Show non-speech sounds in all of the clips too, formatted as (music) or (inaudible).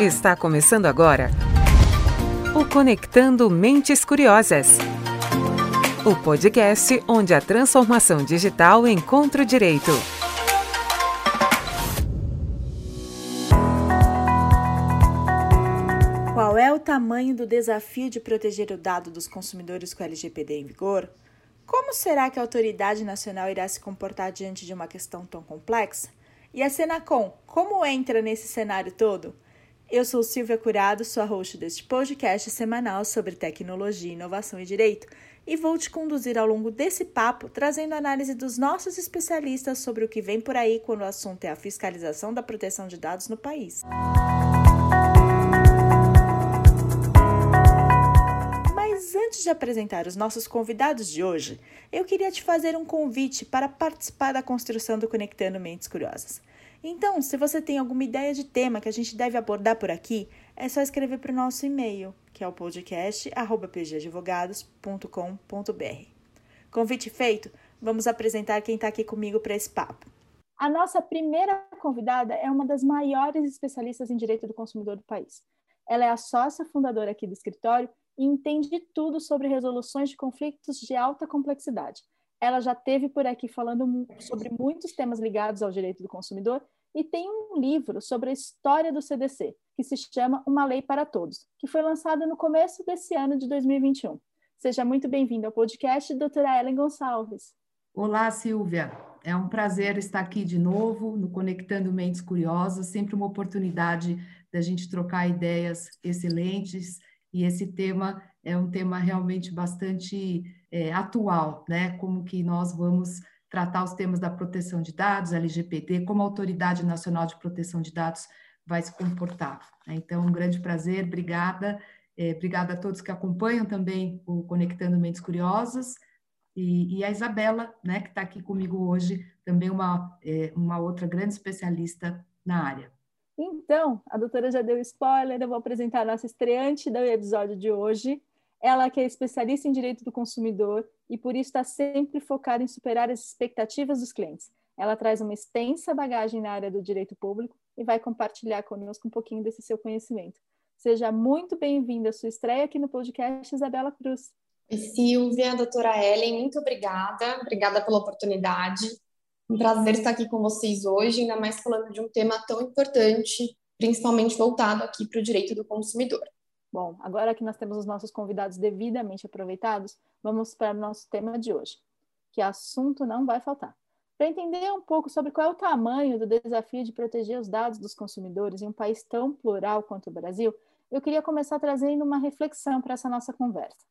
Está começando agora o Conectando Mentes Curiosas. O podcast onde a transformação digital encontra o direito. Qual é o tamanho do desafio de proteger o dado dos consumidores com LGPD em vigor? Como será que a autoridade nacional irá se comportar diante de uma questão tão complexa? E a Senacom, como entra nesse cenário todo? Eu sou Silvia Curado, sua host deste podcast semanal sobre tecnologia, inovação e direito, e vou te conduzir ao longo desse papo, trazendo análise dos nossos especialistas sobre o que vem por aí quando o assunto é a fiscalização da proteção de dados no país. Mas antes de apresentar os nossos convidados de hoje, eu queria te fazer um convite para participar da construção do Conectando Mentes Curiosas. Então, se você tem alguma ideia de tema que a gente deve abordar por aqui, é só escrever para o nosso e-mail, que é o podcast.pgadvogados.com.br. Convite feito, vamos apresentar quem está aqui comigo para esse papo. A nossa primeira convidada é uma das maiores especialistas em direito do consumidor do país. Ela é a sócia fundadora aqui do escritório e entende tudo sobre resoluções de conflitos de alta complexidade ela já teve por aqui falando sobre muitos temas ligados ao direito do consumidor e tem um livro sobre a história do CDC, que se chama Uma Lei para Todos, que foi lançado no começo desse ano de 2021. Seja muito bem-vinda ao podcast, doutora Ellen Gonçalves. Olá, Silvia. É um prazer estar aqui de novo no Conectando Mentes Curiosas, sempre uma oportunidade da gente trocar ideias excelentes e esse tema é um tema realmente bastante é, atual, né? Como que nós vamos tratar os temas da proteção de dados, LGPD, como a Autoridade Nacional de Proteção de Dados vai se comportar. Né? Então, um grande prazer, obrigada. É, obrigada a todos que acompanham também o Conectando Mentes Curiosas. E, e a Isabela, né, que está aqui comigo hoje, também uma, é, uma outra grande especialista na área. Então, a doutora já deu spoiler, eu vou apresentar a nossa estreante do episódio de hoje, ela que é especialista em direito do consumidor e por isso está sempre focada em superar as expectativas dos clientes. Ela traz uma extensa bagagem na área do direito público e vai compartilhar conosco um pouquinho desse seu conhecimento. Seja muito bem-vinda à sua estreia aqui no podcast, Isabela Cruz. Silvia, doutora Ellen, muito obrigada. Obrigada pela oportunidade. Um prazer estar aqui com vocês hoje, ainda mais falando de um tema tão importante, principalmente voltado aqui para o direito do consumidor. Bom, agora que nós temos os nossos convidados devidamente aproveitados, vamos para o nosso tema de hoje, que assunto não vai faltar. Para entender um pouco sobre qual é o tamanho do desafio de proteger os dados dos consumidores em um país tão plural quanto o Brasil, eu queria começar trazendo uma reflexão para essa nossa conversa.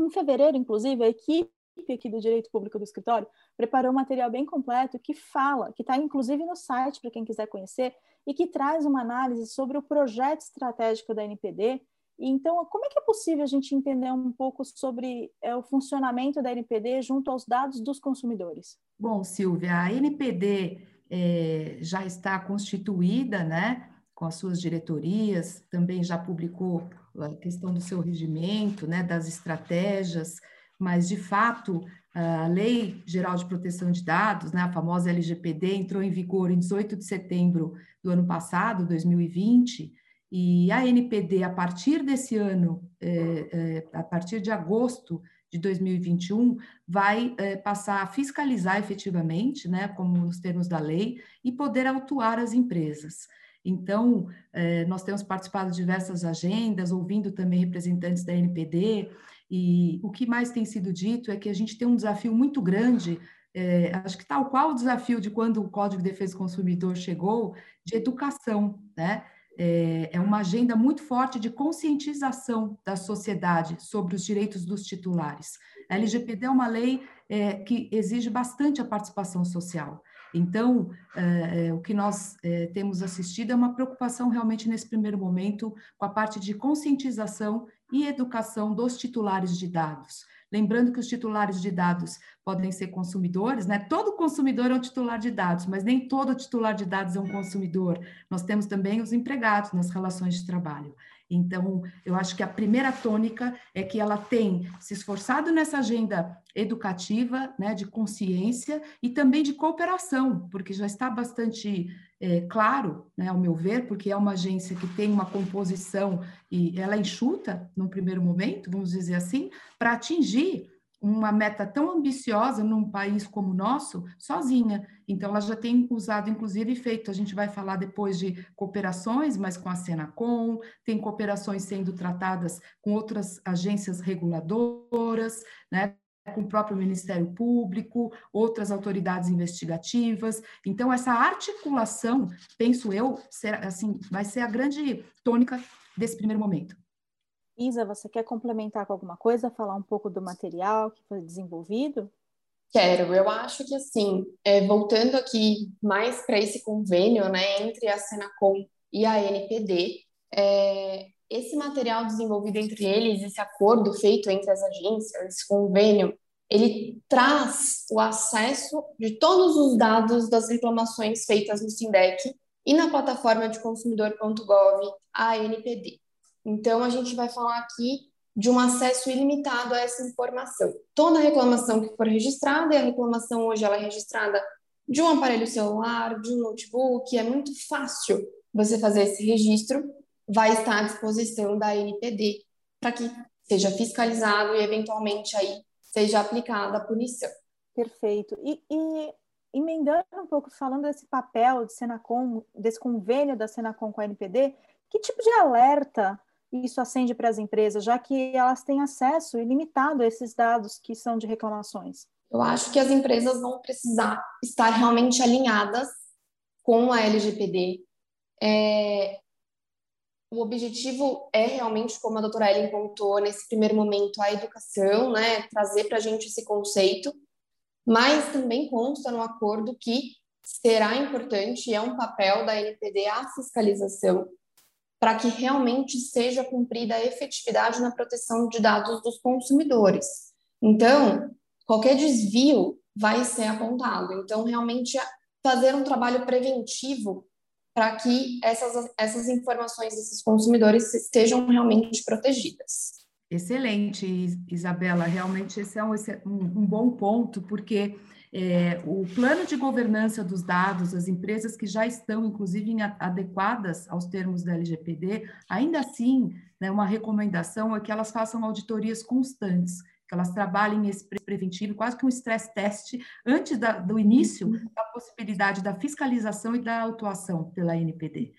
Em fevereiro, inclusive, a equipe aqui do Direito Público do Escritório preparou um material bem completo que fala, que está inclusive no site para quem quiser conhecer, e que traz uma análise sobre o projeto estratégico da NPD então, como é que é possível a gente entender um pouco sobre é, o funcionamento da NPD junto aos dados dos consumidores? Bom, Silvia, a NPD é, já está constituída, né, com as suas diretorias, também já publicou a questão do seu regimento, né, das estratégias, mas, de fato, a Lei Geral de Proteção de Dados, né, a famosa LGPD, entrou em vigor em 18 de setembro do ano passado, 2020, e a NPD, a partir desse ano, é, é, a partir de agosto de 2021, vai é, passar a fiscalizar efetivamente, né, como nos termos da lei, e poder autuar as empresas. Então, é, nós temos participado de diversas agendas, ouvindo também representantes da NPD, e o que mais tem sido dito é que a gente tem um desafio muito grande é, acho que tal qual o desafio de quando o Código de Defesa do Consumidor chegou, de educação, né? é, é uma agenda muito forte de conscientização da sociedade sobre os direitos dos titulares. A LGPD é uma lei é, que exige bastante a participação social. Então, é, é, o que nós é, temos assistido é uma preocupação realmente nesse primeiro momento com a parte de conscientização e educação dos titulares de dados. Lembrando que os titulares de dados podem ser consumidores, né? Todo consumidor é um titular de dados, mas nem todo titular de dados é um consumidor. Nós temos também os empregados nas relações de trabalho. Então, eu acho que a primeira tônica é que ela tem se esforçado nessa agenda educativa, né, de consciência e também de cooperação, porque já está bastante é, claro, né, ao meu ver, porque é uma agência que tem uma composição e ela é enxuta, num primeiro momento, vamos dizer assim, para atingir uma meta tão ambiciosa num país como o nosso, sozinha. Então, ela já tem usado, inclusive, feito, a gente vai falar depois de cooperações, mas com a Senacom, tem cooperações sendo tratadas com outras agências reguladoras, né? com o próprio Ministério Público, outras autoridades investigativas. Então, essa articulação, penso eu, assim, vai ser a grande tônica desse primeiro momento. Isa, você quer complementar com alguma coisa, falar um pouco do material que foi desenvolvido? Quero, eu acho que assim, é, voltando aqui mais para esse convênio, né, entre a Senacom e a NPD, é, esse material desenvolvido entre eles, esse acordo feito entre as agências, esse convênio, ele traz o acesso de todos os dados das reclamações feitas no SINDEC e na plataforma de consumidor.gov a NPD. Então, a gente vai falar aqui de um acesso ilimitado a essa informação. Toda reclamação que for registrada, e a reclamação hoje ela é registrada de um aparelho celular, de um notebook, é muito fácil você fazer esse registro, vai estar à disposição da NPD para que seja fiscalizado e eventualmente aí seja aplicada a punição. Perfeito. E, e emendando um pouco, falando desse papel de Senacom, desse convênio da Senacom com a NPD, que tipo de alerta isso acende para as empresas, já que elas têm acesso ilimitado a esses dados que são de reclamações? Eu acho que as empresas vão precisar estar realmente alinhadas com a LGPD. É, o objetivo é realmente, como a doutora Ellen contou, nesse primeiro momento, a educação, né, trazer para a gente esse conceito, mas também consta no acordo que será importante, é um papel da NPD a fiscalização para que realmente seja cumprida a efetividade na proteção de dados dos consumidores. Então, qualquer desvio vai ser apontado. Então, realmente fazer um trabalho preventivo para que essas, essas informações desses consumidores estejam realmente protegidas. Excelente, Isabela. Realmente esse é um, um bom ponto, porque é, o plano de governança dos dados, as empresas que já estão, inclusive, adequadas aos termos da LGPD, ainda assim, né, uma recomendação é que elas façam auditorias constantes, que elas trabalhem esse preventivo, quase que um stress test, antes da, do início uhum. da possibilidade da fiscalização e da autuação pela NPD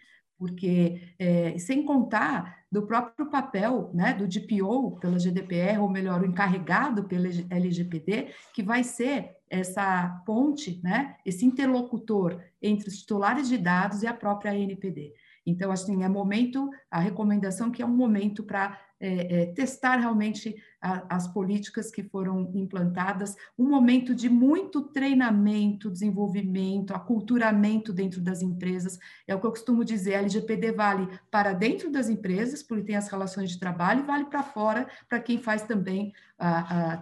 porque é, sem contar do próprio papel né, do DPO pela GDPR, ou melhor, o encarregado pela LGPD, que vai ser essa ponte, né, esse interlocutor entre os titulares de dados e a própria ANPD. Então, assim, é momento, a recomendação que é um momento para é, é, testar realmente a, as políticas que foram implantadas, um momento de muito treinamento, desenvolvimento, aculturamento dentro das empresas. É o que eu costumo dizer, a LGPD vale para dentro das empresas, porque tem as relações de trabalho, e vale para fora, para quem faz também,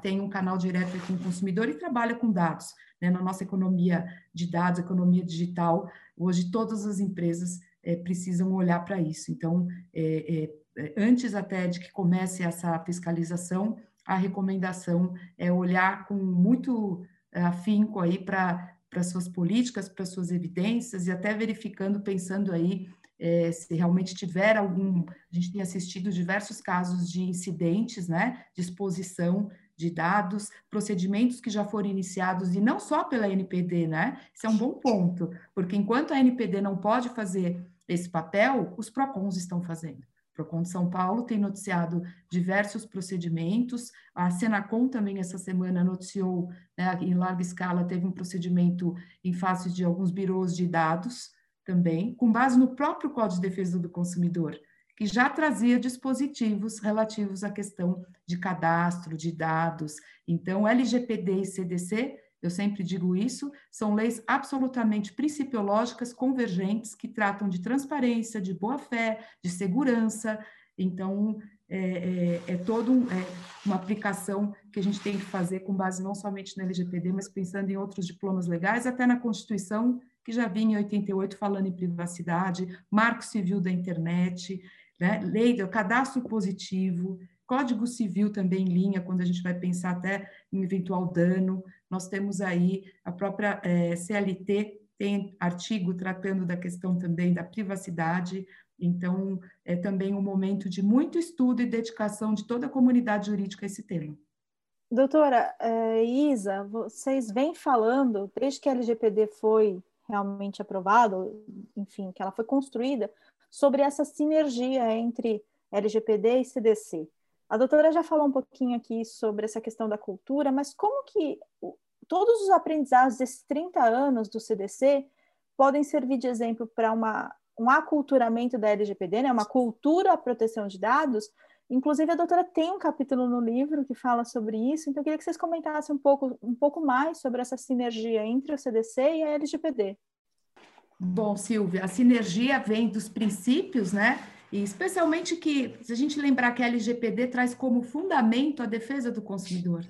tem um canal direto com o consumidor e trabalha com dados. Né? Na nossa economia de dados, economia digital, hoje todas as empresas é, precisam olhar para isso. Então, é, é, antes até de que comece essa fiscalização, a recomendação é olhar com muito afinco aí para para suas políticas, para suas evidências e até verificando, pensando aí é, se realmente tiver algum. A gente tem assistido diversos casos de incidentes, né, de exposição de dados, procedimentos que já foram iniciados, e não só pela NPD, né? Isso é um bom ponto, porque enquanto a NPD não pode fazer esse papel, os PROCONs estão fazendo. O PROCON de São Paulo tem noticiado diversos procedimentos, a Senacom também essa semana noticiou, né, em larga escala, teve um procedimento em face de alguns birôs de dados também, com base no próprio Código de Defesa do Consumidor, que já trazia dispositivos relativos à questão de cadastro de dados. Então, LGPD e CDC, eu sempre digo isso, são leis absolutamente principiológicas, convergentes, que tratam de transparência, de boa-fé, de segurança. Então, é, é, é toda um, é uma aplicação que a gente tem que fazer com base não somente no LGPD, mas pensando em outros diplomas legais, até na Constituição, que já vinha em 88 falando em privacidade, Marco Civil da Internet, né? lei do cadastro positivo, Código Civil também em linha, quando a gente vai pensar até em eventual dano. Nós temos aí a própria é, CLT, tem artigo tratando da questão também da privacidade, então é também um momento de muito estudo e dedicação de toda a comunidade jurídica a esse tema. Doutora é, Isa, vocês vêm falando, desde que a LGPD foi realmente aprovada, enfim, que ela foi construída, sobre essa sinergia entre LGPD e CDC. A doutora já falou um pouquinho aqui sobre essa questão da cultura, mas como que todos os aprendizados desses 30 anos do CDC podem servir de exemplo para um aculturamento da LGPD, né? uma cultura à proteção de dados, Inclusive, a doutora tem um capítulo no livro que fala sobre isso, então eu queria que vocês comentassem um pouco, um pouco mais sobre essa sinergia entre o CDC e a LGPD. Bom, Silvia, a sinergia vem dos princípios, né? E especialmente que, se a gente lembrar que a LGPD traz como fundamento a defesa do consumidor.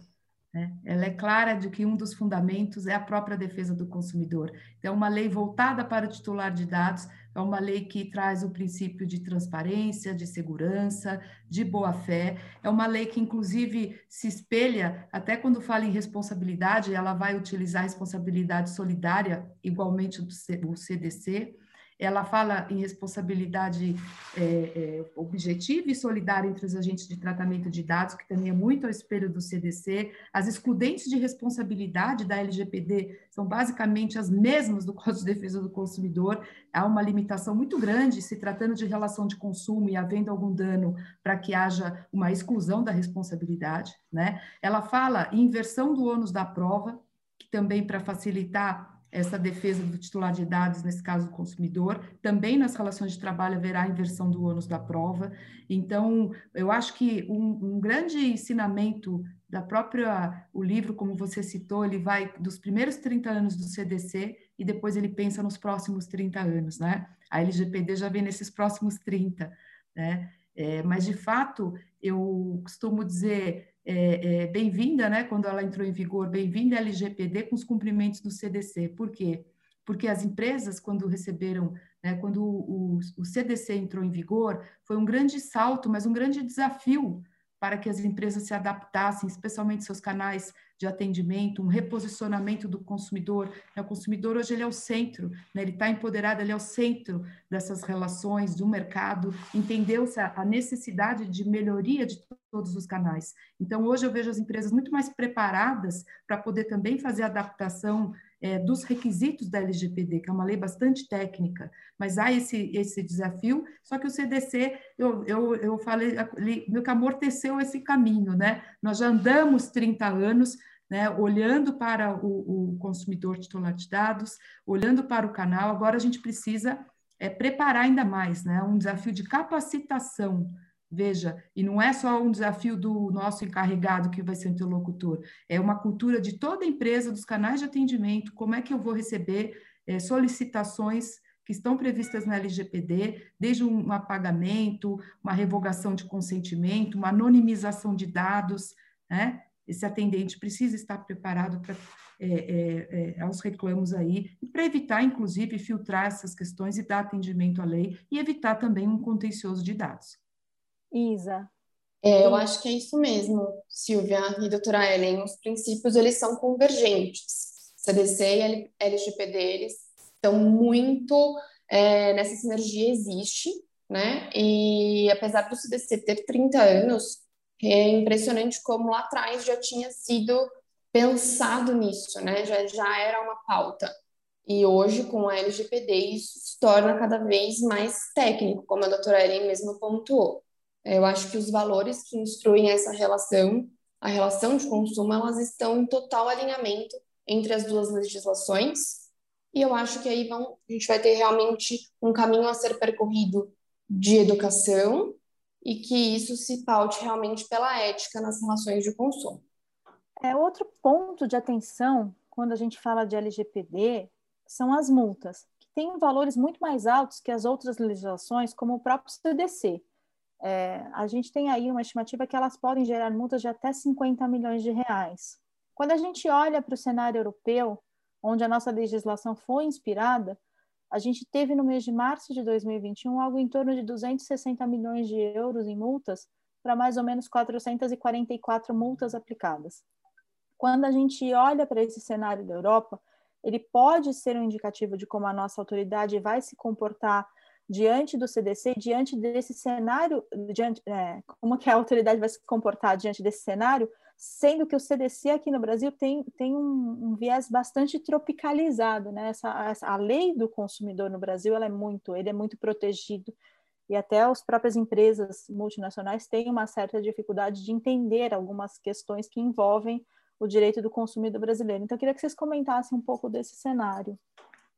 Né? Ela é clara de que um dos fundamentos é a própria defesa do consumidor. Então, uma lei voltada para o titular de dados é uma lei que traz o princípio de transparência, de segurança, de boa-fé. É uma lei que, inclusive, se espelha, até quando fala em responsabilidade, ela vai utilizar a responsabilidade solidária, igualmente do CDC ela fala em responsabilidade é, é, objetiva e solidária entre os agentes de tratamento de dados, que também é muito ao espelho do CDC. As excludentes de responsabilidade da LGPD são basicamente as mesmas do Código de Defesa do Consumidor. Há uma limitação muito grande se tratando de relação de consumo e havendo algum dano para que haja uma exclusão da responsabilidade. Né? Ela fala em inversão do ônus da prova, que também para facilitar essa defesa do titular de dados, nesse caso do consumidor. Também nas relações de trabalho haverá inversão do ônus da prova. Então, eu acho que um, um grande ensinamento da própria, o livro, como você citou, ele vai dos primeiros 30 anos do CDC e depois ele pensa nos próximos 30 anos, né? A LGPD já vem nesses próximos 30, né? É, mas, de fato, eu costumo dizer é, é, bem-vinda, né, quando ela entrou em vigor, bem-vinda LGPD com os cumprimentos do CDC. Por quê? Porque as empresas, quando receberam, né, quando o, o CDC entrou em vigor, foi um grande salto, mas um grande desafio para que as empresas se adaptassem, especialmente seus canais de atendimento, um reposicionamento do consumidor. O consumidor hoje ele é o centro, né? ele está empoderado, ele é o centro dessas relações do mercado, entendeu-se a necessidade de melhoria de todos os canais. Então, hoje eu vejo as empresas muito mais preparadas para poder também fazer adaptação é, dos requisitos da LGPD, que é uma lei bastante técnica, mas há esse, esse desafio, só que o CDC, eu, eu, eu falei, meu que amorteceu esse caminho, né? Nós já andamos 30 anos, né, olhando para o, o, consumidor titular de dados, olhando para o canal, agora a gente precisa é, preparar ainda mais, né, um desafio de capacitação Veja, e não é só um desafio do nosso encarregado que vai ser o interlocutor, é uma cultura de toda a empresa, dos canais de atendimento, como é que eu vou receber é, solicitações que estão previstas na LGPD, desde um apagamento, uma revogação de consentimento, uma anonimização de dados, né? Esse atendente precisa estar preparado para é, é, aos reclamos aí, para evitar, inclusive, filtrar essas questões e dar atendimento à lei e evitar também um contencioso de dados. Isa. É, eu acho que é isso mesmo, Silvia e doutora Ellen. Os princípios, eles são convergentes. CDC e LGPD, eles estão muito é, nessa sinergia existe, né? E apesar do CDC ter 30 anos, é impressionante como lá atrás já tinha sido pensado nisso, né? Já, já era uma pauta. E hoje, com a LGPD, isso se torna cada vez mais técnico, como a doutora Ellen mesmo pontuou. Eu acho que os valores que instruem essa relação, a relação de consumo, elas estão em total alinhamento entre as duas legislações. E eu acho que aí vão, a gente vai ter realmente um caminho a ser percorrido de educação e que isso se paute realmente pela ética nas relações de consumo. É outro ponto de atenção quando a gente fala de LGPD são as multas, que têm valores muito mais altos que as outras legislações, como o próprio CDC. É, a gente tem aí uma estimativa que elas podem gerar multas de até 50 milhões de reais. Quando a gente olha para o cenário europeu, onde a nossa legislação foi inspirada, a gente teve no mês de março de 2021 algo em torno de 260 milhões de euros em multas para mais ou menos 444 multas aplicadas. Quando a gente olha para esse cenário da Europa, ele pode ser um indicativo de como a nossa autoridade vai se comportar diante do CDC, diante desse cenário, diante, é, como que a autoridade vai se comportar diante desse cenário, sendo que o CDC aqui no Brasil tem, tem um, um viés bastante tropicalizado, né? Essa, essa, a lei do consumidor no Brasil ela é muito, ele é muito protegido e até as próprias empresas multinacionais têm uma certa dificuldade de entender algumas questões que envolvem o direito do consumidor brasileiro. Então, eu queria que vocês comentassem um pouco desse cenário.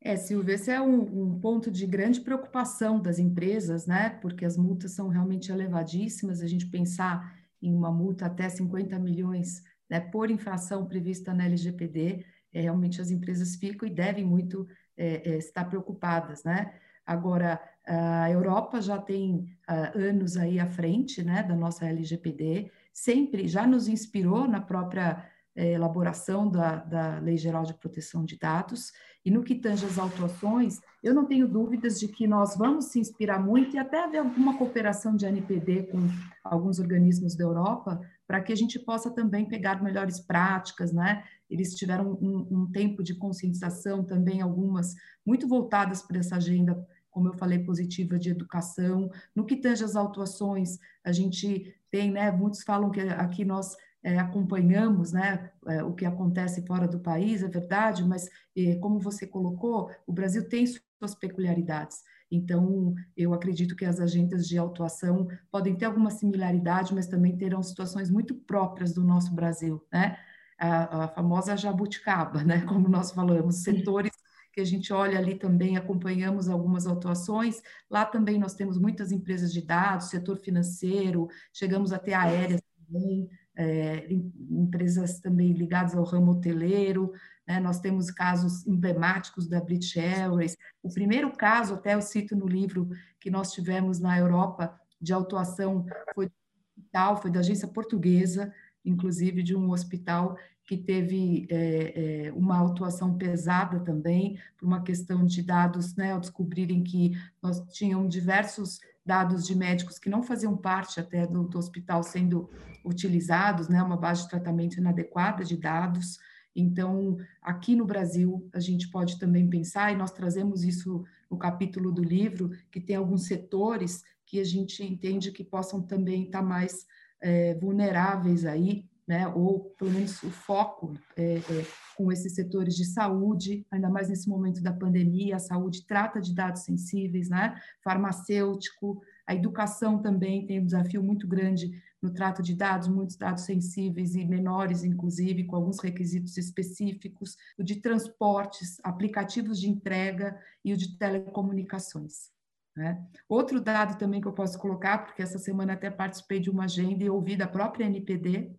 É, Silvia, esse é um, um, ponto de grande preocupação das empresas, né? Porque as multas são realmente elevadíssimas. A gente pensar em uma multa até 50 milhões né, por infração prevista na LGPD, é, realmente as empresas ficam e devem muito é, é, estar preocupadas, né? Agora, a Europa já tem uh, anos aí à frente, né, da nossa LGPD, sempre já nos inspirou na própria é, elaboração da, da Lei Geral de Proteção de Dados, e no que tange as autuações, eu não tenho dúvidas de que nós vamos se inspirar muito e até haver alguma cooperação de NPD com alguns organismos da Europa, para que a gente possa também pegar melhores práticas, né? Eles tiveram um, um tempo de conscientização também, algumas muito voltadas para essa agenda como eu falei, positiva de educação. No que tange as autuações, a gente tem, né, muitos falam que aqui nós é, acompanhamos né, é, o que acontece fora do país, é verdade, mas é, como você colocou, o Brasil tem suas peculiaridades. Então, eu acredito que as agendas de autuação podem ter alguma similaridade, mas também terão situações muito próprias do nosso Brasil, né? A, a famosa jabuticaba, né? (laughs) Como nós falamos, setores que a gente olha ali também, acompanhamos algumas autuações. Lá também nós temos muitas empresas de dados, setor financeiro, chegamos até aéreas também é, empresas também ligadas ao ramo hoteleiro, né? nós temos casos emblemáticos da British Airways. O primeiro caso, até eu cito no livro, que nós tivemos na Europa de autuação foi hospital, foi da agência portuguesa, inclusive de um hospital que teve é, é, uma autuação pesada também, por uma questão de dados, né, ao descobrirem que nós tínhamos diversos dados de médicos que não faziam parte até do, do hospital sendo utilizados, né, uma base de tratamento inadequada de dados. Então, aqui no Brasil, a gente pode também pensar, e nós trazemos isso no capítulo do livro, que tem alguns setores que a gente entende que possam também estar mais é, vulneráveis aí, né, ou pelo menos o foco é, é, com esses setores de saúde, ainda mais nesse momento da pandemia, a saúde trata de dados sensíveis, né, farmacêutico, a educação também tem um desafio muito grande no trato de dados, muitos dados sensíveis e menores, inclusive, com alguns requisitos específicos, o de transportes, aplicativos de entrega e o de telecomunicações. Né? Outro dado também que eu posso colocar, porque essa semana até participei de uma agenda e ouvi da própria NPD,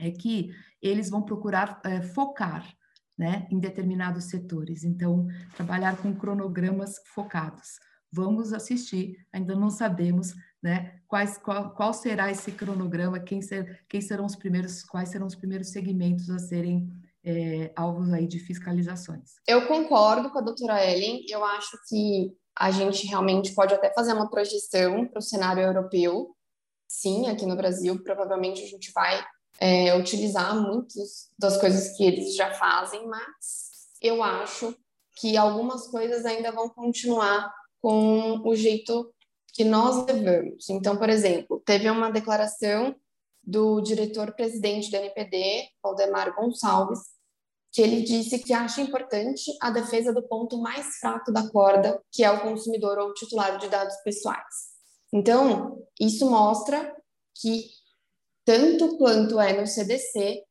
é que eles vão procurar é, focar né, em determinados setores. Então, trabalhar com cronogramas focados. Vamos assistir, ainda não sabemos né, quais, qual, qual será esse cronograma, quem, ser, quem serão os primeiros, quais serão os primeiros segmentos a serem é, alvos aí de fiscalizações. Eu concordo com a doutora Ellen, eu acho que a gente realmente pode até fazer uma projeção para o cenário europeu. Sim, aqui no Brasil, provavelmente a gente vai é, utilizar muitas das coisas que eles já fazem, mas eu acho que algumas coisas ainda vão continuar com o jeito que nós levamos. Então, por exemplo, teve uma declaração do diretor-presidente da NPD, Valdemar Gonçalves, que ele disse que acha importante a defesa do ponto mais fraco da corda, que é o consumidor ou titular de dados pessoais. Então, isso mostra que tanto quanto é no CDC,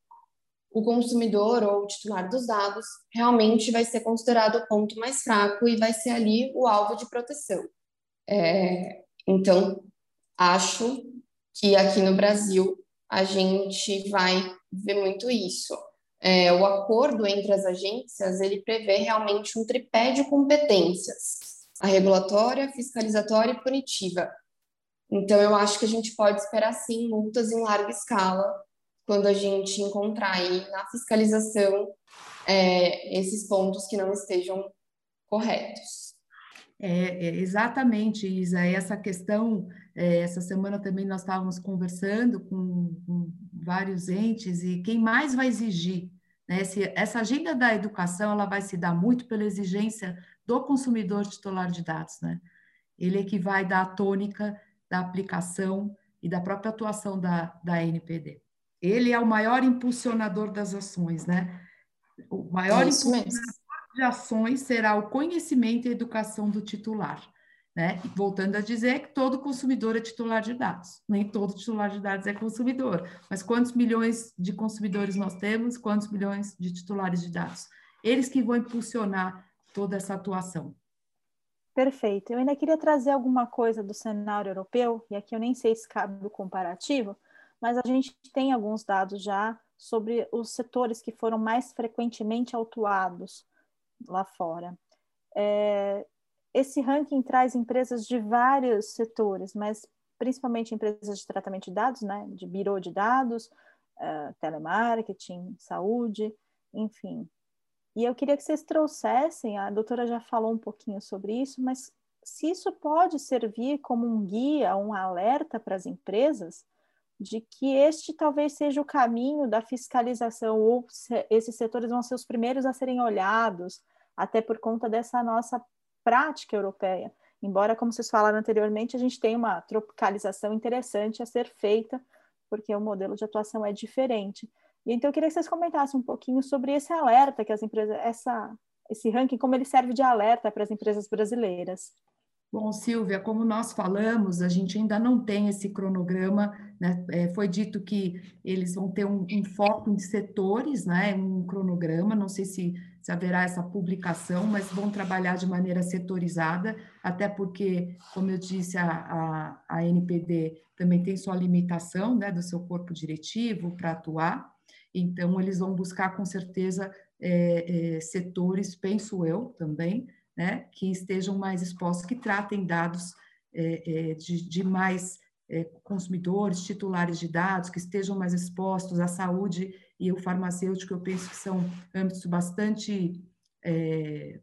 o consumidor ou o titular dos dados realmente vai ser considerado o ponto mais fraco e vai ser ali o alvo de proteção. É, então, acho que aqui no Brasil a gente vai ver muito isso. É, o acordo entre as agências ele prevê realmente um tripé de competências: a regulatória, fiscalizatória e punitiva. Então, eu acho que a gente pode esperar, sim, multas em larga escala quando a gente encontrar aí na fiscalização é, esses pontos que não estejam corretos. É, é, exatamente, Isa. Essa questão, é, essa semana também nós estávamos conversando com, com, vários entes e quem mais vai exigir Né? Essa agenda da educação ela vai se dar muito pela exigência do consumidor titular de dados. Né? Ele é que vai dar a tônica da aplicação e da própria atuação da, da NPD. Ele é o maior impulsionador das ações, né? O maior é impulsionador de ações será o conhecimento e educação do titular. Né? Voltando a dizer que todo consumidor é titular de dados. Nem todo titular de dados é consumidor. Mas quantos milhões de consumidores nós temos? Quantos milhões de titulares de dados? Eles que vão impulsionar toda essa atuação. Perfeito. Eu ainda queria trazer alguma coisa do cenário europeu, e aqui eu nem sei se cabe o comparativo, mas a gente tem alguns dados já sobre os setores que foram mais frequentemente autuados lá fora. É, esse ranking traz empresas de vários setores, mas principalmente empresas de tratamento de dados, né, de birô de dados, uh, telemarketing, saúde, enfim. E eu queria que vocês trouxessem, a doutora já falou um pouquinho sobre isso, mas se isso pode servir como um guia, um alerta para as empresas de que este talvez seja o caminho da fiscalização, ou se, esses setores vão ser os primeiros a serem olhados, até por conta dessa nossa prática europeia. Embora, como vocês falaram anteriormente, a gente tem uma tropicalização interessante a ser feita, porque o modelo de atuação é diferente. E então eu queria que vocês comentassem um pouquinho sobre esse alerta que as empresas, essa, esse ranking, como ele serve de alerta para as empresas brasileiras. Bom, Silvia, como nós falamos, a gente ainda não tem esse cronograma, né? É, foi dito que eles vão ter um, um, foco em setores, né? Um cronograma, não sei se, se haverá essa publicação, mas vão trabalhar de maneira setorizada, até porque, como eu disse, a, a, a NPD também tem sua limitação, né? Do seu corpo diretivo para atuar, então eles vão buscar com certeza é, é, setores, penso eu também, né, que estejam mais expostos, que tratem dados é, é, de, de, mais é, consumidores, titulares de dados, que estejam mais expostos à saúde e o farmacêutico, eu penso que são âmbitos bastante, é,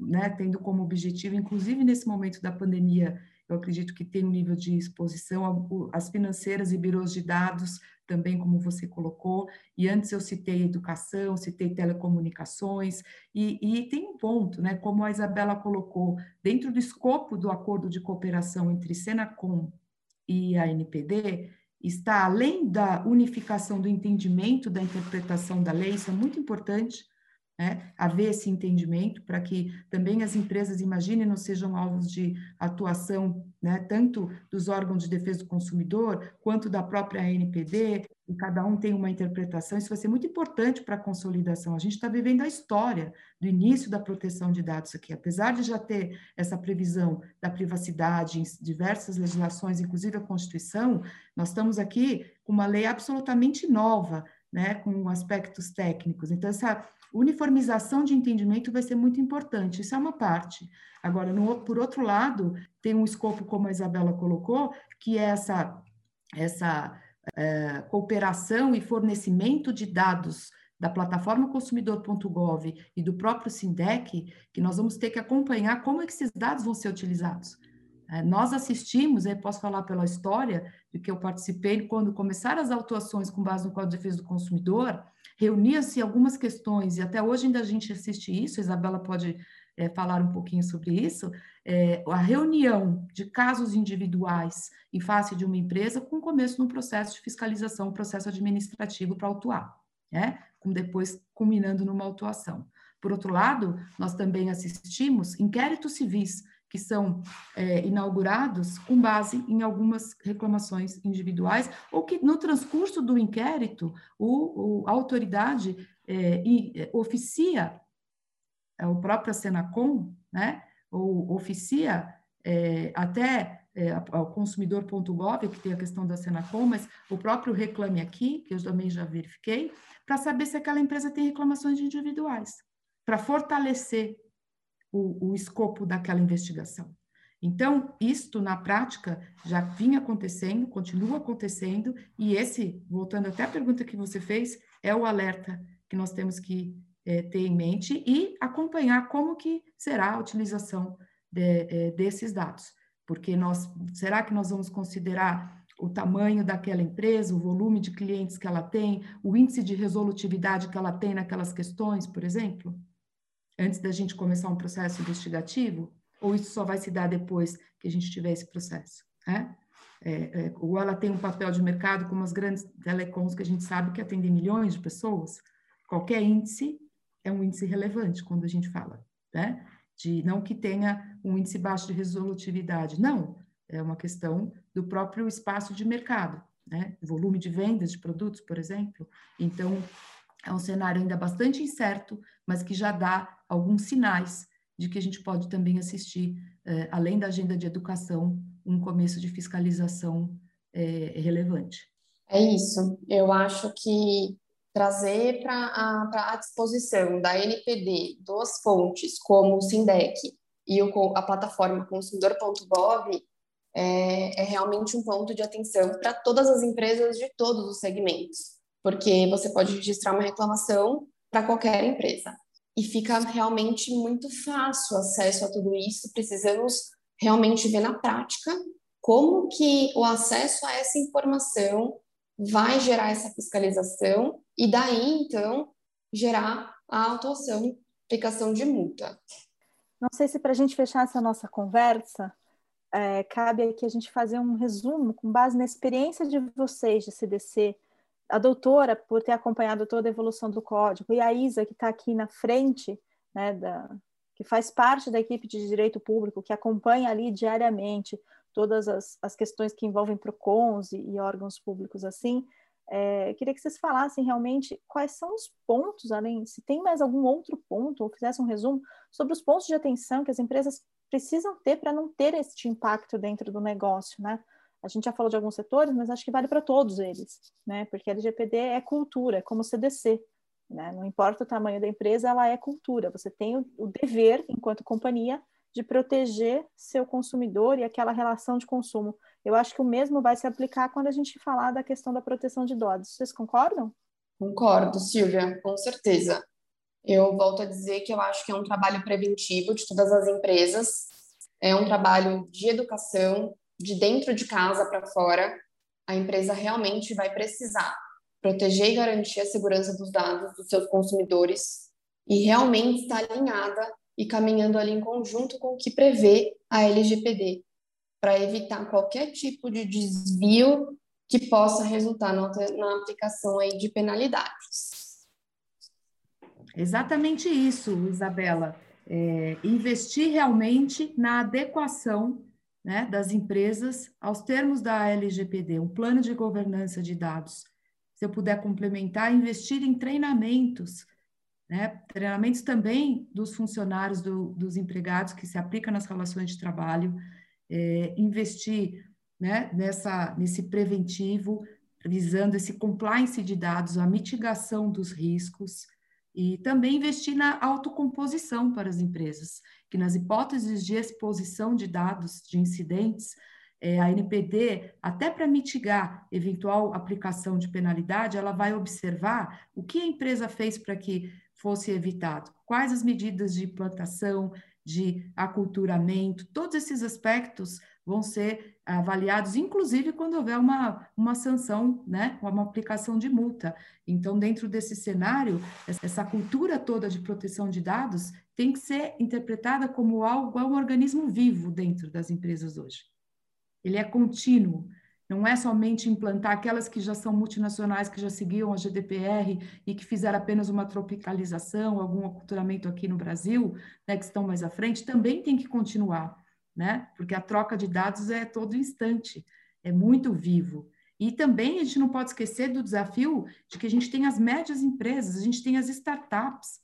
né, tendo como objetivo, inclusive nesse momento da pandemia, eu acredito que tem um nível de exposição, as financeiras e birôs de dados também, como você colocou, e antes eu citei educação, citei telecomunicações, e, e tem um ponto, né, como a Isabela colocou, dentro do escopo do acordo de cooperação entre Senacom e a NPD, está além da unificação do entendimento da interpretação da lei, isso é muito importante, né, haver esse entendimento para que também as empresas, imaginem, não sejam alvos de atuação, né, tanto dos órgãos de defesa do consumidor, quanto da própria ANPD, e cada um tem uma interpretação, isso vai ser muito importante para a consolidação. A gente está vivendo a história do início da proteção de dados aqui, apesar de já ter essa previsão da privacidade em diversas legislações, inclusive a Constituição, nós estamos aqui com uma lei absolutamente nova, né, com aspectos técnicos. Então, essa uniformização de entendimento vai ser muito importante, isso é uma parte. Agora, no, por outro lado, tem um escopo, como a Isabela colocou, que é essa, essa é, cooperação e fornecimento de dados da plataforma consumidor.gov e do próprio SINDEC, que nós vamos ter que acompanhar como é que esses dados vão ser utilizados. É, nós assistimos, eu posso falar pela história, de que eu participei quando começaram as autuações com base no Código de Defesa do Consumidor, reunia-se algumas questões, e até hoje ainda a gente assiste isso, a Isabela pode é, falar um pouquinho sobre isso, é, a reunião de casos individuais em face de uma empresa com começo no processo de fiscalização, processo administrativo para autuar, né? com depois culminando numa autuação. Por outro lado, nós também assistimos inquéritos civis que são é, inaugurados com base em algumas reclamações individuais, ou que no transcurso do inquérito o, o a autoridade é, é oficia, é, o próprio Senacom, né, ou oficia é, até é, consumidor.gov, que tem a questão da Senacom, mas o próprio Reclame Aqui, que eu também já verifiquei, para saber se aquela empresa tem reclamações individuais, para fortalecer o, o escopo daquela investigação. Então, isto na prática já vinha acontecendo, continua acontecendo, e esse, voltando até a pergunta que você fez, é o alerta que nós temos que é, ter em mente e acompanhar como que será a utilização de, é, desses dados. Porque nós, será que nós vamos considerar o tamanho daquela empresa, o volume de clientes que ela tem, o índice de resolutividade que ela tem naquelas questões, por exemplo, antes da gente começar um processo investigativo? Ou isso só vai se dar depois que a gente tiver esse processo? Né? É, é, ou ela tem um papel de mercado como as grandes telecoms que a gente sabe que atendem milhões de pessoas? Qualquer índice é um índice relevante quando a gente fala, né? De não que tenha um índice baixo de resolutividade, não, é uma questão do próprio espaço de mercado, né? Volume de vendas de produtos, por exemplo. Então, é um cenário ainda bastante incerto, mas que já dá alguns sinais de que a gente pode também assistir, eh, além da agenda de educação, um começo de fiscalização eh, relevante. É isso. Eu acho que trazer para a, disposição da NPD duas fontes, como o Sindec e o, a plataforma consumidor.gov, é, é realmente um ponto de atenção para todas as empresas de todos os segmentos, porque você pode registrar uma reclamação para qualquer empresa. E fica realmente muito fácil o acesso a tudo isso, precisamos realmente ver na prática como que o acesso a essa informação vai gerar essa fiscalização e daí, então, gerar a autuação, aplicação de multa. Não sei se para a gente fechar essa nossa conversa, é, cabe aqui a gente fazer um resumo com base na experiência de vocês de CDC, a doutora por ter acompanhado toda a evolução do código e a Isa que está aqui na frente, né, da, que faz parte da equipe de direito público, que acompanha ali diariamente todas as, as questões que envolvem PROCONs e, e órgãos públicos assim. É, queria que vocês falassem realmente quais são os pontos, além, se tem mais algum outro ponto, ou fizessem um resumo sobre os pontos de atenção que as empresas precisam ter para não ter este impacto dentro do negócio, né? A gente já falou de alguns setores, mas acho que vale para todos eles, né? Porque LGPD é cultura, é como CDC, né? Não importa o tamanho da empresa, ela é cultura. Você tem o, o dever, enquanto companhia, de proteger seu consumidor e aquela relação de consumo. Eu acho que o mesmo vai se aplicar quando a gente falar da questão da proteção de dados. Vocês concordam? Concordo, Silvia, com certeza. Eu volto a dizer que eu acho que é um trabalho preventivo de todas as empresas, é um trabalho de educação, de dentro de casa para fora. A empresa realmente vai precisar proteger e garantir a segurança dos dados dos seus consumidores e realmente estar alinhada e caminhando ali em conjunto com o que prevê a LGPD, para evitar qualquer tipo de desvio que possa resultar na, na aplicação aí de penalidades. Exatamente isso, Isabela. É, investir realmente na adequação né, das empresas aos termos da LGPD, um plano de governança de dados. Se eu puder complementar, investir em treinamentos, né, treinamentos também dos funcionários, do, dos empregados que se aplica nas relações de trabalho, é, investir né, nessa, nesse preventivo, visando esse compliance de dados, a mitigação dos riscos, e também investir na autocomposição para as empresas, que nas hipóteses de exposição de dados de incidentes, é, a NPD, até para mitigar eventual aplicação de penalidade, ela vai observar o que a empresa fez para que fosse evitado, quais as medidas de implantação, de aculturamento, todos esses aspectos vão ser avaliados, inclusive quando houver uma, uma sanção, né, uma aplicação de multa. Então, dentro desse cenário, essa cultura toda de proteção de dados tem que ser interpretada como algo, um organismo vivo dentro das empresas hoje. Ele é contínuo, não é somente implantar aquelas que já são multinacionais, que já seguiam a GDPR e que fizeram apenas uma tropicalização, algum aculturamento aqui no Brasil, né, que estão mais à frente, também tem que continuar né? Porque a troca de dados é todo instante, é muito vivo. E também a gente não pode esquecer do desafio de que a gente tem as médias empresas, a gente tem as startups,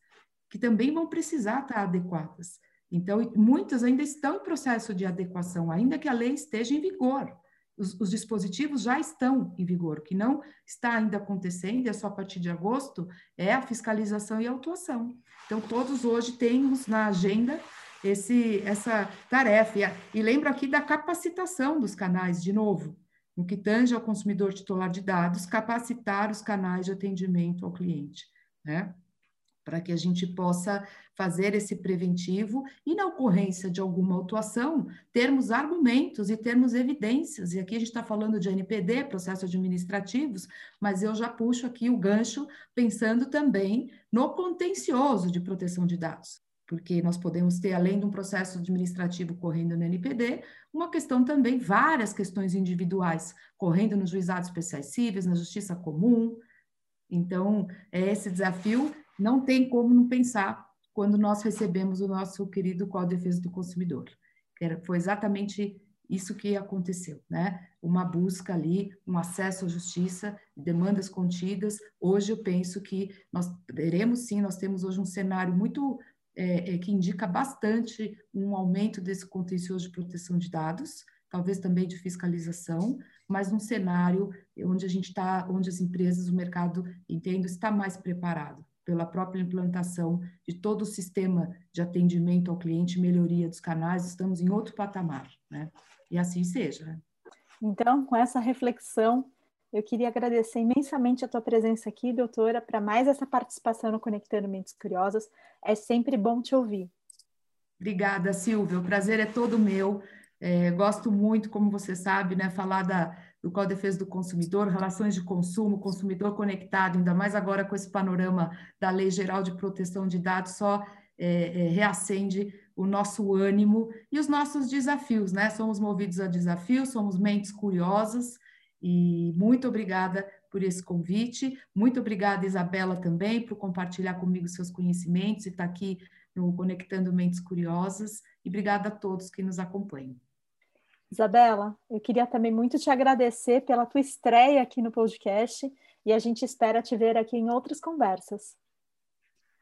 que também vão precisar estar adequadas. Então, muitas ainda estão em processo de adequação, ainda que a lei esteja em vigor. Os, os, dispositivos já estão em vigor. O que não está ainda acontecendo, é só a partir de agosto, é a fiscalização e a autuação. Então, todos hoje temos na agenda esse, essa tarefa. E, e lembro aqui da capacitação dos canais, de novo, no que tange ao consumidor titular de dados, capacitar os canais de atendimento ao cliente. Né? para que a gente possa fazer esse preventivo e, na ocorrência de alguma autuação, termos argumentos e termos evidências. E aqui a gente está falando de NPD, processos administrativos, mas eu já puxo aqui o gancho pensando também no contencioso de proteção de dados. Porque nós podemos ter, além de um processo administrativo correndo no NPD, uma questão também, várias questões individuais correndo nos juizados especiais cíveis, na justiça comum. Então, é esse desafio não tem como não pensar quando nós recebemos o nosso querido Código de Defesa do Consumidor. Foi exatamente isso que aconteceu, né? Uma busca ali, um acesso à justiça, demandas contidas. Hoje eu penso que nós teremos sim, nós temos hoje um cenário muito é, é, que indica bastante um aumento desse contencioso de proteção de dados, talvez também de fiscalização, mas num cenário onde a gente está, onde as empresas, o mercado, entendo, está mais preparado pela própria implantação de todo o sistema de atendimento ao cliente, melhoria dos canais, estamos em outro patamar, né? E assim seja. Então, com essa reflexão, eu queria agradecer imensamente a tua presença aqui, doutora, para mais essa participação no Conectando Mentes Curiosas. É sempre bom te ouvir. Obrigada, Silvia. O prazer é todo meu. É, gosto muito, como você sabe, né, falar da, do Código de Defesa do Consumidor, relações de consumo, consumidor conectado, ainda mais agora com esse panorama da Lei Geral de Proteção de Dados, só é, é, reacende o nosso ânimo e os nossos desafios, né? Somos movidos a desafios, somos mentes curiosas e muito obrigada por esse convite. Muito obrigada, Isabela, também, por compartilhar comigo seus conhecimentos e estar aqui no Conectando Mentes Curiosas. E obrigada a todos que nos acompanham. Isabela, eu queria também muito te agradecer pela tua estreia aqui no podcast e a gente espera te ver aqui em outras conversas.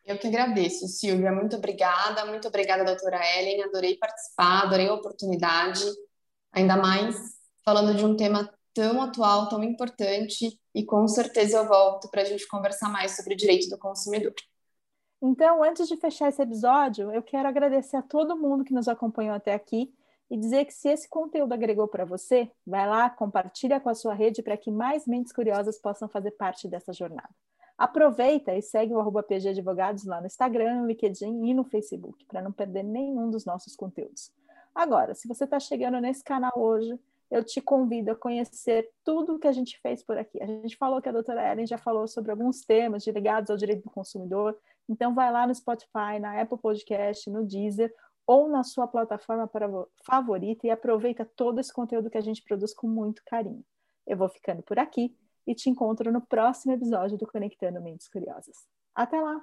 Eu que agradeço, Silvia. Muito obrigada. Muito obrigada, doutora Ellen. Adorei participar, adorei a oportunidade. Ainda mais falando de um tema tão atual, tão importante. E com certeza eu volto para a gente conversar mais sobre o direito do consumidor. Então, antes de fechar esse episódio, eu quero agradecer a todo mundo que nos acompanhou até aqui e dizer que se esse conteúdo agregou para você, vai lá, compartilha com a sua rede para que mais mentes curiosas possam fazer parte dessa jornada. Aproveita e segue o arroba PG Advogados lá no Instagram, no LinkedIn e no Facebook, para não perder nenhum dos nossos conteúdos. Agora, se você está chegando nesse canal hoje, eu te convido a conhecer tudo o que a gente fez por aqui. A gente falou que a doutora Ellen já falou sobre alguns temas ligados ao direito do consumidor, então vai lá no Spotify, na Apple Podcast, no Deezer, ou na sua plataforma favorita e aproveita todo esse conteúdo que a gente produz com muito carinho. Eu vou ficando por aqui e te encontro no próximo episódio do Conectando Mentes Curiosas. Até lá!